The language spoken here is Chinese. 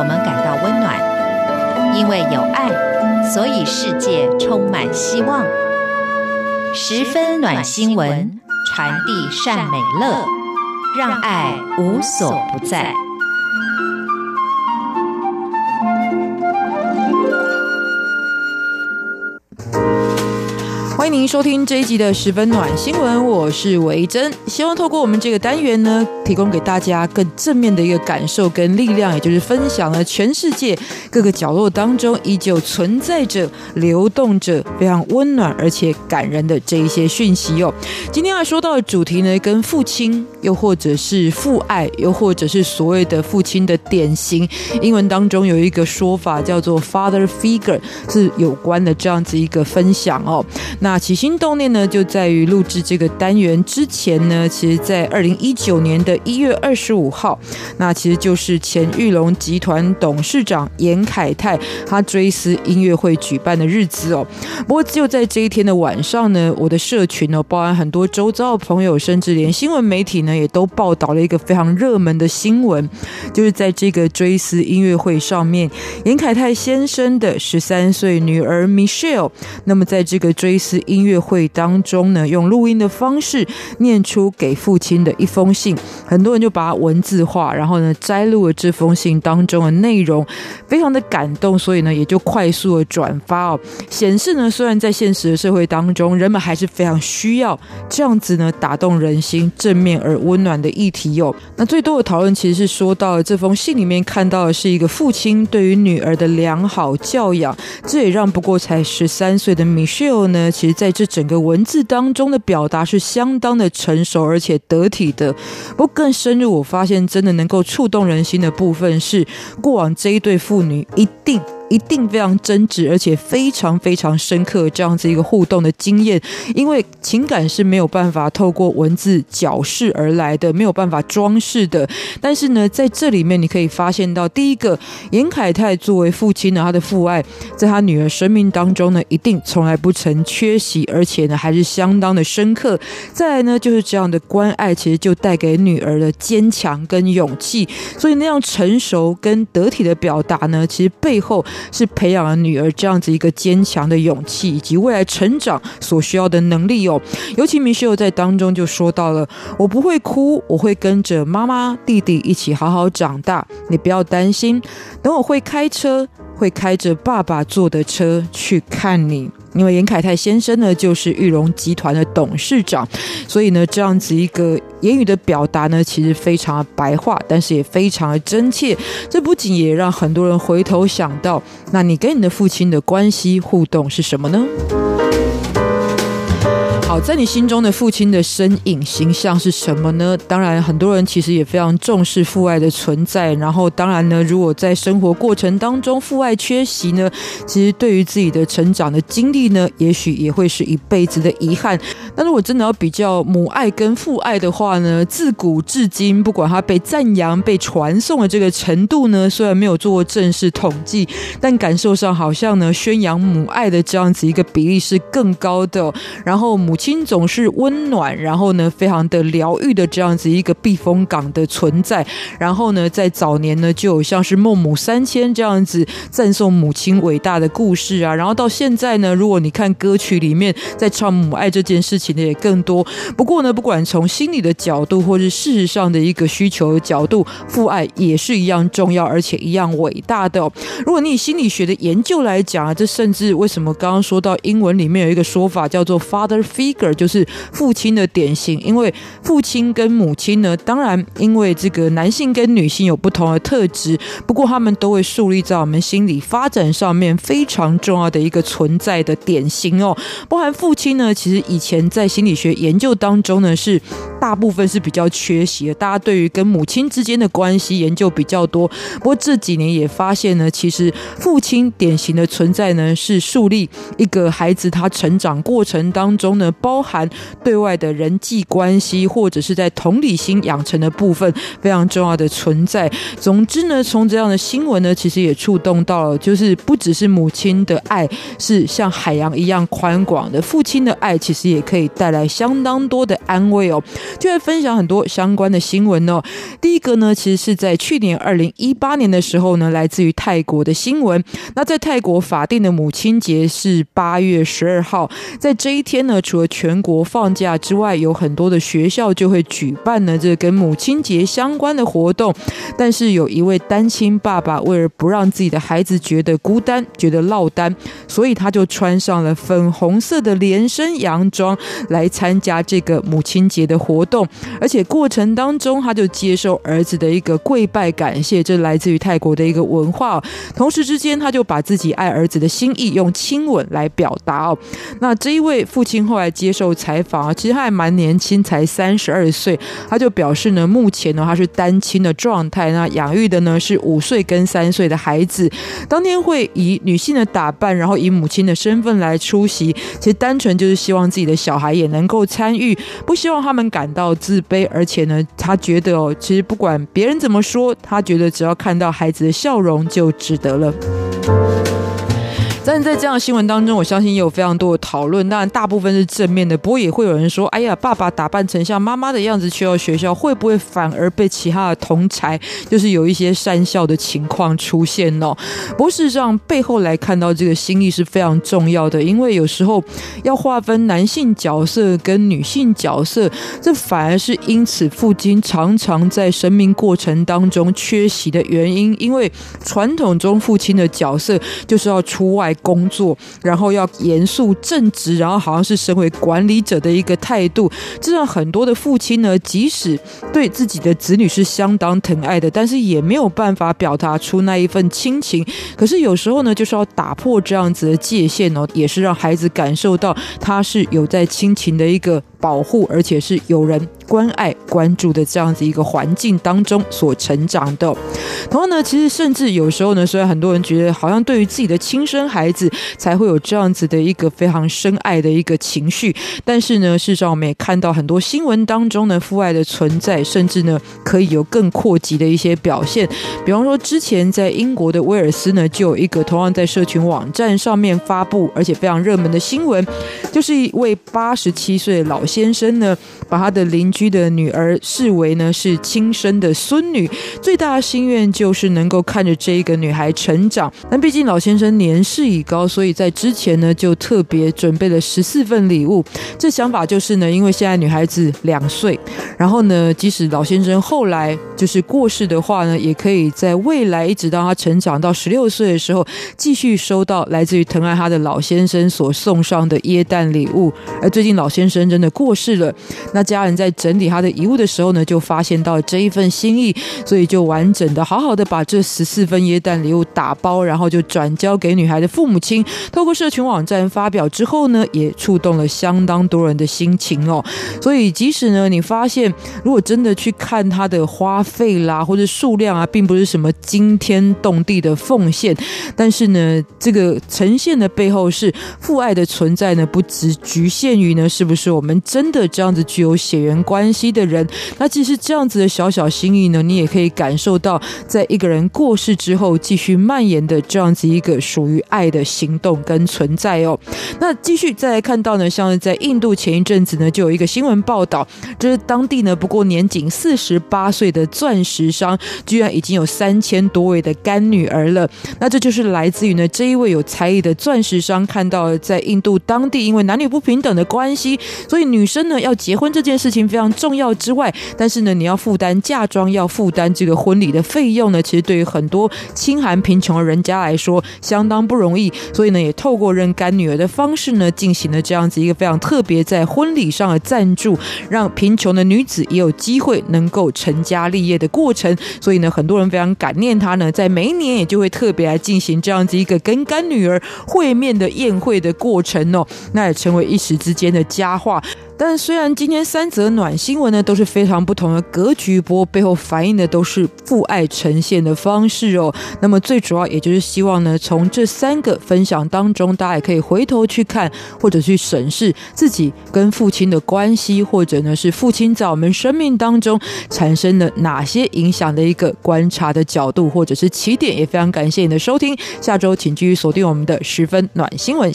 我们感到温暖，因为有爱，所以世界充满希望。十分暖新闻，传递善美乐，让爱无所不在。欢迎您收听这一集的十分暖新闻，我是维珍。希望透过我们这个单元呢，提供给大家更正面的一个感受跟力量，也就是分享了全世界各个角落当中依旧存在着、流动着非常温暖而且感人的这一些讯息哦。今天要说到的主题呢，跟父亲，又或者是父爱，又或者是所谓的父亲的典型，英文当中有一个说法叫做 “father figure”，是有关的这样子一个分享哦。那起心动念呢，就在于录制这个单元之前呢，其实，在二零一九年的一月二十五号，那其实就是前玉龙集团董事长严凯泰他追思音乐会举办的日子哦。不过就在这一天的晚上呢，我的社群哦，包含很多周遭的朋友，甚至连新闻媒体呢，也都报道了一个非常热门的新闻，就是在这个追思音乐会上面，严凯泰先生的十三岁女儿 Michelle，那么在这个追思音乐会当中呢，用录音的方式念出给父亲的一封信，很多人就把它文字化，然后呢摘录了这封信当中的内容，非常的感动，所以呢也就快速的转发哦，显示呢虽然在现实的社会当中，人们还是非常需要这样子呢打动人心、正面而温暖的议题哦。那最多的讨论其实是说到了这封信里面看到的是一个父亲对于女儿的良好教养，这也让不过才十三岁的 Michelle 呢，其实。在这整个文字当中的表达是相当的成熟而且得体的，不更深入，我发现真的能够触动人心的部分是过往这一对父女一定。一定非常真挚，而且非常非常深刻这样子一个互动的经验，因为情感是没有办法透过文字矫饰而来的，没有办法装饰的。但是呢，在这里面你可以发现到，第一个，严凯泰作为父亲呢，他的父爱在他女儿生命当中呢，一定从来不曾缺席，而且呢，还是相当的深刻。再来呢，就是这样的关爱，其实就带给女儿的坚强跟勇气。所以那样成熟跟得体的表达呢，其实背后。是培养了女儿这样子一个坚强的勇气，以及未来成长所需要的能力哦。尤其米秀在当中就说到了：“我不会哭，我会跟着妈妈、弟弟一起好好长大。你不要担心，等我会开车，会开着爸爸坐的车去看你。”因为严凯泰先生呢，就是玉龙集团的董事长，所以呢，这样子一个言语的表达呢，其实非常的白话，但是也非常的真切。这不仅也让很多人回头想到，那你跟你的父亲的关系互动是什么呢？好，在你心中的父亲的身影形象是什么呢？当然，很多人其实也非常重视父爱的存在。然后，当然呢，如果在生活过程当中父爱缺席呢，其实对于自己的成长的经历呢，也许也会是一辈子的遗憾。那如果真的要比较母爱跟父爱的话呢，自古至今，不管他被赞扬、被传颂的这个程度呢，虽然没有做过正式统计，但感受上好像呢，宣扬母爱的这样子一个比例是更高的。然后母亲总是温暖，然后呢，非常的疗愈的这样子一个避风港的存在。然后呢，在早年呢，就有像是孟母三迁这样子赞颂母亲伟大的故事啊。然后到现在呢，如果你看歌曲里面在唱母爱这件事情的也更多。不过呢，不管从心理的角度，或是事实上的一个需求的角度，父爱也是一样重要，而且一样伟大的。如果你以心理学的研究来讲啊，这甚至为什么刚刚说到英文里面有一个说法叫做 father fee。一个就是父亲的典型，因为父亲跟母亲呢，当然因为这个男性跟女性有不同的特质，不过他们都会树立在我们心理发展上面非常重要的一个存在的典型哦。包含父亲呢，其实以前在心理学研究当中呢，是大部分是比较缺席的，大家对于跟母亲之间的关系研究比较多。不过这几年也发现呢，其实父亲典型的存在呢，是树立一个孩子他成长过程当中呢。包含对外的人际关系，或者是在同理心养成的部分非常重要的存在。总之呢，从这样的新闻呢，其实也触动到了，就是不只是母亲的爱是像海洋一样宽广的，父亲的爱其实也可以带来相当多的安慰哦。就会分享很多相关的新闻哦。第一个呢，其实是在去年二零一八年的时候呢，来自于泰国的新闻。那在泰国法定的母亲节是八月十二号，在这一天呢，除了全国放假之外，有很多的学校就会举办呢这跟母亲节相关的活动。但是有一位单亲爸爸，为了不让自己的孩子觉得孤单、觉得落单，所以他就穿上了粉红色的连身洋装来参加这个母亲节的活动。而且过程当中，他就接受儿子的一个跪拜感谢，这来自于泰国的一个文化。同时之间，他就把自己爱儿子的心意用亲吻来表达哦。那这一位父亲后来接受采访啊，其实他还蛮年轻，才三十二岁。他就表示呢，目前呢他是单亲的状态，那养育的呢是五岁跟三岁的孩子。当天会以女性的打扮，然后以母亲的身份来出席，其实单纯就是希望自己的小孩也能够参与，不希望他们感到自卑。而且呢，他觉得哦，其实不管别人怎么说，他觉得只要看到孩子的笑容就值得了。但是在这样的新闻当中，我相信也有非常多的讨论。当然，大部分是正面的，不过也会有人说：“哎呀，爸爸打扮成像妈妈的样子去到学校，会不会反而被其他的同才就是有一些讪笑的情况出现呢？”不过事实上，背后来看到这个心意是非常重要的，因为有时候要划分男性角色跟女性角色，这反而是因此父亲常常在生命过程当中缺席的原因。因为传统中父亲的角色就是要出外。工作，然后要严肃正直，然后好像是身为管理者的一个态度，这让很多的父亲呢，即使对自己的子女是相当疼爱的，但是也没有办法表达出那一份亲情。可是有时候呢，就是要打破这样子的界限哦，也是让孩子感受到他是有在亲情的一个保护，而且是有人关爱、关注的这样子一个环境当中所成长的。同样呢，其实甚至有时候呢，虽然很多人觉得好像对于自己的亲生孩子才会有这样子的一个非常深爱的一个情绪，但是呢，事实上我们也看到很多新闻当中呢，父爱的存在，甚至呢可以有更扩及的一些表现。比方说，之前在英国的威尔斯呢，就有一个同样在社群网站上面发布，而且非常热门的新闻，就是一位八十七岁的老先生呢，把他的邻居的女儿视为呢是亲生的孙女，最大的心愿就是能够看着这一个女孩成长。但毕竟老先生年事已高，所以在之前呢就特别准备了十四份礼物。这想法就是呢，因为现在女孩子两岁，然后呢，即使老先生后来就是过世的话呢，也可以在未来一直到他成长到十六岁的时候，继续收到来自于疼爱他的老先生所送上的耶诞礼物。而最近老先生真的过世了，那家人在整理他的遗物的时候呢，就发现到这一份心意，所以就完整的、好好的把这十四份耶诞礼物打包，然后就转交给女孩的父母亲。透过社群网站发表之后呢，也触动了相当多人的心情哦。所以即使呢，你发现如果真的去看他的花费啦，或者数量啊，并不是什么惊天动地的奉献，但是呢，这个呈现的背后是父爱的存在呢，不只局限于呢，是不是？我们真的这样子具有血缘关系的人，那其实这样子的小小心意呢，你也可以感受到，在一个人过世之后继续蔓延的这样子一个属于爱的行动跟存在哦。那继续再来看到呢，像是在印度前一阵子呢，就有一个新闻报道，就是当地呢不过年仅四十八岁的钻石商，居然已经有三千多位的干女儿了。那这就是来自于呢这一位有才艺的钻石商，看到在印度当地因为男女不平等的关系。所以女女生呢，要结婚这件事情非常重要之外，但是呢，你要负担嫁妆，要负担这个婚礼的费用呢，其实对于很多清寒贫穷的人家来说相当不容易。所以呢，也透过认干女儿的方式呢，进行了这样子一个非常特别在婚礼上的赞助，让贫穷的女子也有机会能够成家立业的过程。所以呢，很多人非常感念她呢，在每一年也就会特别来进行这样子一个跟干女儿会面的宴会的过程哦，那也成为一时之间的佳话。但虽然今天三则暖新闻呢都是非常不同的格局，不过背后反映的都是父爱呈现的方式哦。那么最主要也就是希望呢，从这三个分享当中，大家也可以回头去看或者去审视自己跟父亲的关系，或者呢是父亲在我们生命当中产生了哪些影响的一个观察的角度，或者是起点。也非常感谢你的收听，下周请继续锁定我们的十分暖新闻。